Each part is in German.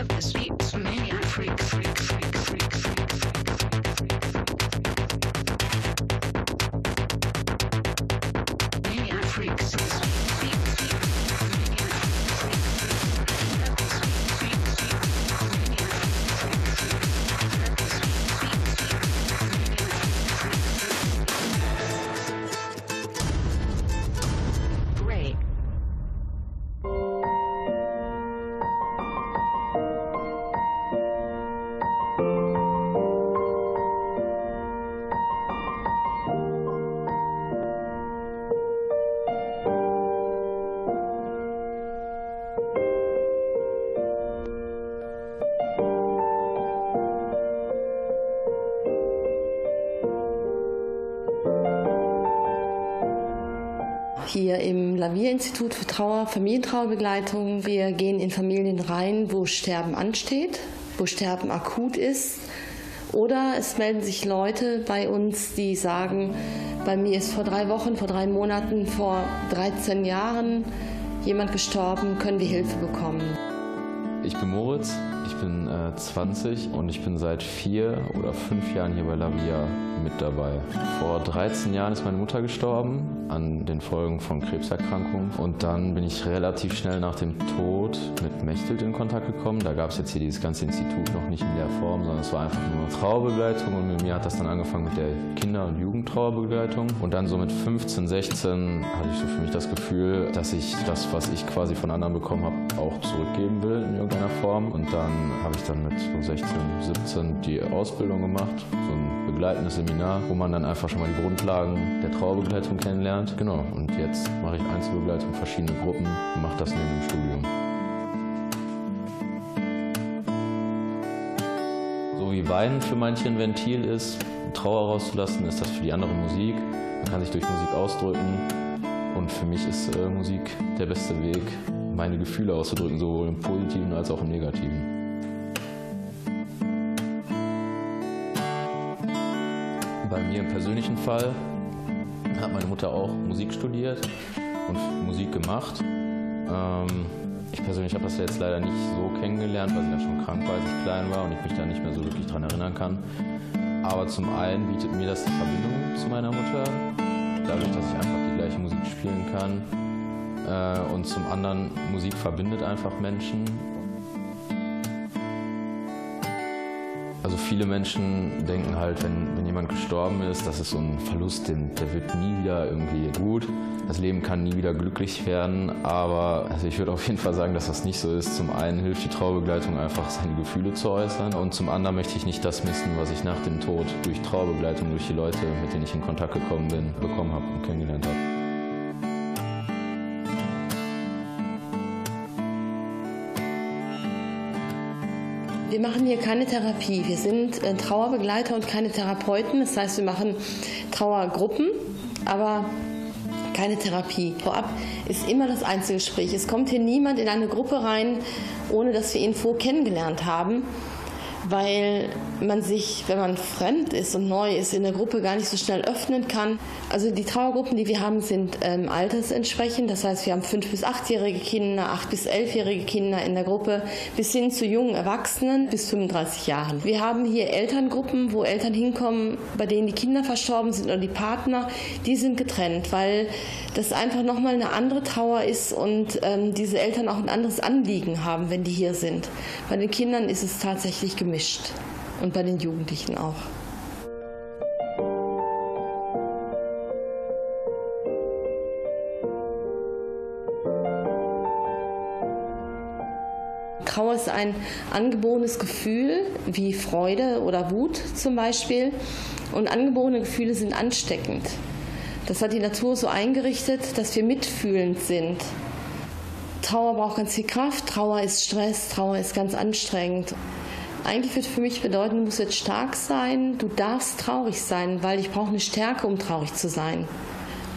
love the sweet freak, freak, freak, freak, Hier im Lavier-Institut für Trauer, Familientrauerbegleitung. Wir gehen in Familien rein, wo Sterben ansteht, wo Sterben akut ist. Oder es melden sich Leute bei uns, die sagen, bei mir ist vor drei Wochen, vor drei Monaten, vor 13 Jahren jemand gestorben, können wir Hilfe bekommen. Ich bin Moritz, ich bin äh, 20 und ich bin seit vier oder fünf Jahren hier bei Lavia mit dabei. Vor 13 Jahren ist meine Mutter gestorben an den Folgen von Krebserkrankungen und dann bin ich relativ schnell nach dem Tod mit Mechthild in Kontakt gekommen. Da gab es jetzt hier dieses ganze Institut noch nicht in der Form, sondern es war einfach nur Trauerbegleitung und mit mir hat das dann angefangen mit der Kinder- und Jugendtrauerbegleitung und dann so mit 15, 16 hatte ich so für mich das Gefühl, dass ich das, was ich quasi von anderen bekommen habe, auch zurückgeben will in irgendeiner Form und dann habe ich dann mit so 16, 17 die Ausbildung gemacht, so ein begleitendes Seminar, wo man dann einfach schon mal die Grundlagen der Trauerbegleitung kennenlernt. Genau, und jetzt mache ich Einzelbegleitung, verschiedene Gruppen und mache das neben dem Studium. So wie Weinen für manche ein Ventil ist, Trauer rauszulassen, ist das für die andere Musik. Man kann sich durch Musik ausdrücken und für mich ist äh, Musik der beste Weg, meine Gefühle auszudrücken, sowohl im Positiven als auch im Negativen. Bei mir im persönlichen Fall hat meine Mutter auch Musik studiert und Musik gemacht. Ähm, ich persönlich habe das jetzt leider nicht so kennengelernt, weil sie ja schon krank war, als ich klein war und ich mich da nicht mehr so wirklich dran erinnern kann. Aber zum einen bietet mir das die Verbindung zu meiner Mutter, dadurch, dass ich einfach die gleiche Musik spielen kann. Äh, und zum anderen, Musik verbindet einfach Menschen Also viele Menschen denken halt, wenn, wenn jemand gestorben ist, das ist so ein Verlust, den, der wird nie wieder irgendwie gut. Das Leben kann nie wieder glücklich werden. Aber also ich würde auf jeden Fall sagen, dass das nicht so ist. Zum einen hilft die Trauerbegleitung einfach, seine Gefühle zu äußern. Und zum anderen möchte ich nicht das missen, was ich nach dem Tod durch Trauerbegleitung, durch die Leute, mit denen ich in Kontakt gekommen bin, bekommen habe und kennengelernt habe. Wir machen hier keine Therapie. Wir sind äh, Trauerbegleiter und keine Therapeuten. Das heißt, wir machen Trauergruppen, aber keine Therapie. Vorab ist immer das Einzelgespräch. Es kommt hier niemand in eine Gruppe rein, ohne dass wir ihn vorher kennengelernt haben, weil man sich, wenn man fremd ist und neu ist, in der Gruppe gar nicht so schnell öffnen kann. Also die Trauergruppen, die wir haben, sind ähm, altersentsprechend. Das heißt, wir haben fünf bis achtjährige Kinder, acht bis elfjährige Kinder in der Gruppe, bis hin zu jungen Erwachsenen bis 35 Jahren. Wir haben hier Elterngruppen, wo Eltern hinkommen, bei denen die Kinder verstorben sind oder die Partner. Die sind getrennt, weil das einfach nochmal eine andere Trauer ist und ähm, diese Eltern auch ein anderes Anliegen haben, wenn die hier sind. Bei den Kindern ist es tatsächlich gemischt und bei den Jugendlichen auch. Trauer ist ein angeborenes Gefühl wie Freude oder Wut zum Beispiel. Und angeborene Gefühle sind ansteckend. Das hat die Natur so eingerichtet, dass wir mitfühlend sind. Trauer braucht ganz viel Kraft, Trauer ist Stress, Trauer ist ganz anstrengend. Eigentlich wird für mich bedeuten, du musst jetzt stark sein, du darfst traurig sein, weil ich brauche eine Stärke, um traurig zu sein.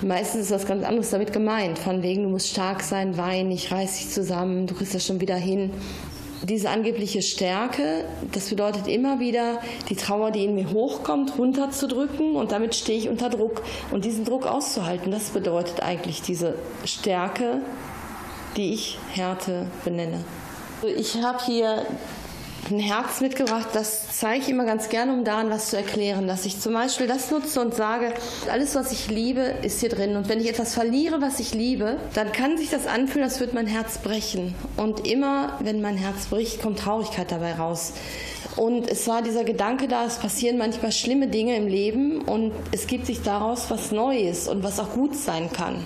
Meistens ist was ganz anderes damit gemeint, von wegen, du musst stark sein, wein, ich reiß dich zusammen, du kriegst das schon wieder hin. Diese angebliche Stärke, das bedeutet immer wieder, die Trauer, die in mir hochkommt, runterzudrücken und damit stehe ich unter Druck. Und diesen Druck auszuhalten, das bedeutet eigentlich diese Stärke, die ich Härte benenne. Ich habe hier ein Herz mitgebracht, das zeige ich immer ganz gerne, um daran was zu erklären. Dass ich zum Beispiel das nutze und sage, alles, was ich liebe, ist hier drin. Und wenn ich etwas verliere, was ich liebe, dann kann sich das anfühlen, als würde mein Herz brechen. Und immer, wenn mein Herz bricht, kommt Traurigkeit dabei raus. Und es war dieser Gedanke da, es passieren manchmal schlimme Dinge im Leben und es gibt sich daraus was Neues und was auch gut sein kann.